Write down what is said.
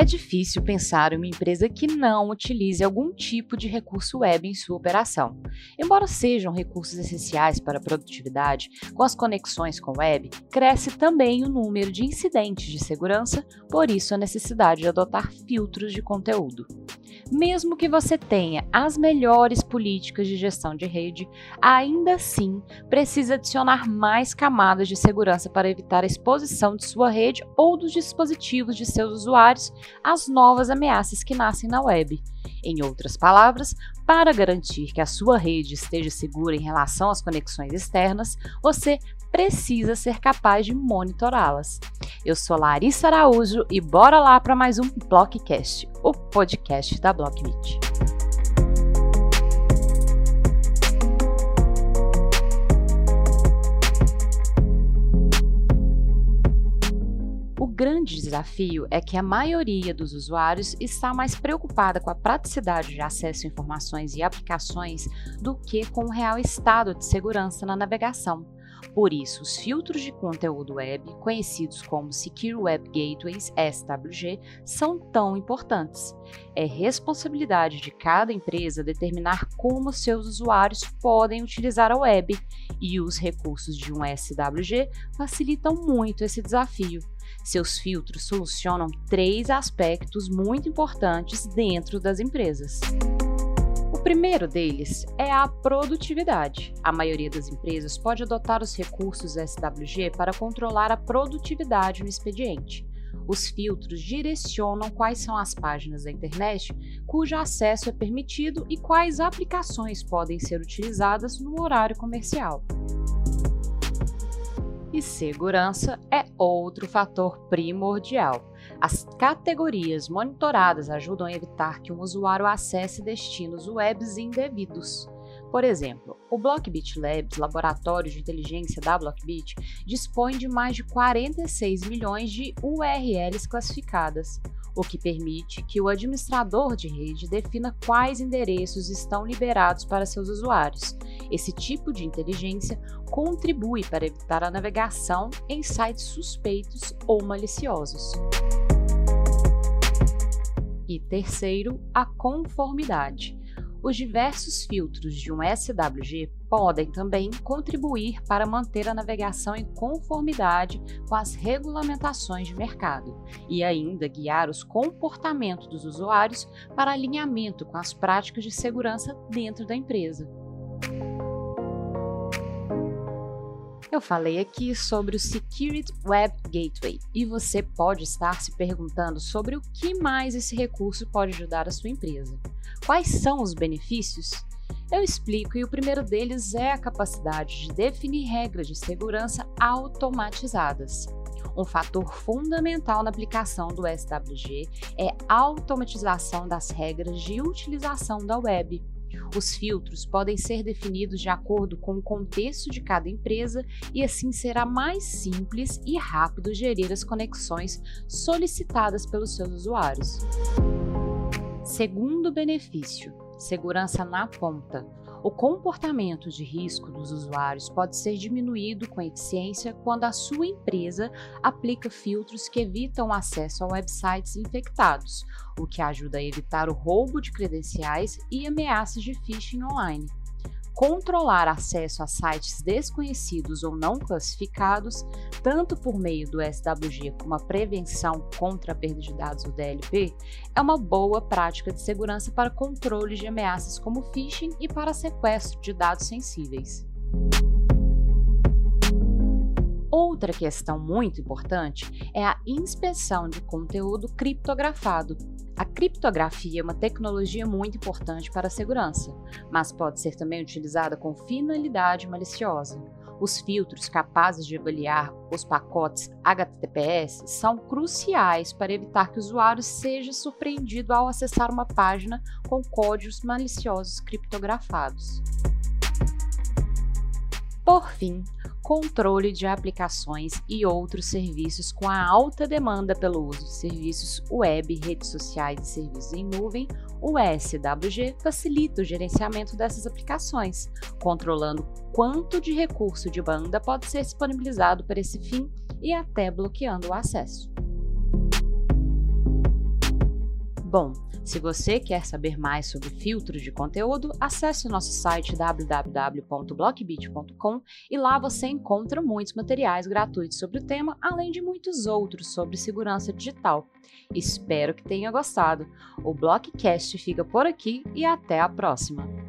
É difícil pensar em uma empresa que não utilize algum tipo de recurso web em sua operação. Embora sejam recursos essenciais para a produtividade, com as conexões com web, cresce também o número de incidentes de segurança, por isso a necessidade de adotar filtros de conteúdo. Mesmo que você tenha as melhores políticas de gestão de rede, ainda assim precisa adicionar mais camadas de segurança para evitar a exposição de sua rede ou dos dispositivos de seus usuários às novas ameaças que nascem na web. Em outras palavras, para garantir que a sua rede esteja segura em relação às conexões externas, você precisa ser capaz de monitorá-las. Eu sou Larissa Araújo e bora lá para mais um Blockcast, o podcast da Blockmeet. O grande desafio é que a maioria dos usuários está mais preocupada com a praticidade de acesso a informações e aplicações do que com o real estado de segurança na navegação. Por isso, os filtros de conteúdo web, conhecidos como Secure Web Gateways SWG, são tão importantes. É responsabilidade de cada empresa determinar como seus usuários podem utilizar a web, e os recursos de um SWG facilitam muito esse desafio. Seus filtros solucionam três aspectos muito importantes dentro das empresas. O primeiro deles é a produtividade. A maioria das empresas pode adotar os recursos SWG para controlar a produtividade no expediente. Os filtros direcionam quais são as páginas da internet cujo acesso é permitido e quais aplicações podem ser utilizadas no horário comercial. E segurança é outro fator primordial. As categorias monitoradas ajudam a evitar que um usuário acesse destinos webs indevidos. Por exemplo, o Blockbit Labs, laboratório de inteligência da Blockbit, dispõe de mais de 46 milhões de URLs classificadas, o que permite que o administrador de rede defina quais endereços estão liberados para seus usuários. Esse tipo de inteligência contribui para evitar a navegação em sites suspeitos ou maliciosos. E terceiro, a conformidade. Os diversos filtros de um SWG podem também contribuir para manter a navegação em conformidade com as regulamentações de mercado e ainda guiar os comportamentos dos usuários para alinhamento com as práticas de segurança dentro da empresa. Eu falei aqui sobre o Security Web Gateway e você pode estar se perguntando sobre o que mais esse recurso pode ajudar a sua empresa. Quais são os benefícios? Eu explico e o primeiro deles é a capacidade de definir regras de segurança automatizadas. Um fator fundamental na aplicação do SWG é a automatização das regras de utilização da web. Os filtros podem ser definidos de acordo com o contexto de cada empresa e assim será mais simples e rápido gerir as conexões solicitadas pelos seus usuários. Segundo benefício, segurança na ponta. O comportamento de risco dos usuários pode ser diminuído com eficiência quando a sua empresa aplica filtros que evitam acesso a websites infectados, o que ajuda a evitar o roubo de credenciais e ameaças de phishing online controlar acesso a sites desconhecidos ou não classificados, tanto por meio do SWG como a prevenção contra a perda de dados, o DLP, é uma boa prática de segurança para controle de ameaças como phishing e para sequestro de dados sensíveis. Outra questão muito importante é a inspeção de conteúdo criptografado, a criptografia é uma tecnologia muito importante para a segurança, mas pode ser também utilizada com finalidade maliciosa. Os filtros capazes de avaliar os pacotes HTTPS são cruciais para evitar que o usuário seja surpreendido ao acessar uma página com códigos maliciosos criptografados. Por fim, controle de aplicações e outros serviços com a alta demanda pelo uso de serviços web, redes sociais e serviços em nuvem, o SWG facilita o gerenciamento dessas aplicações, controlando quanto de recurso de banda pode ser disponibilizado para esse fim e até bloqueando o acesso. Bom, se você quer saber mais sobre filtros de conteúdo, acesse o nosso site www.blockbit.com e lá você encontra muitos materiais gratuitos sobre o tema, além de muitos outros sobre segurança digital. Espero que tenha gostado. O Blockcast fica por aqui e até a próxima!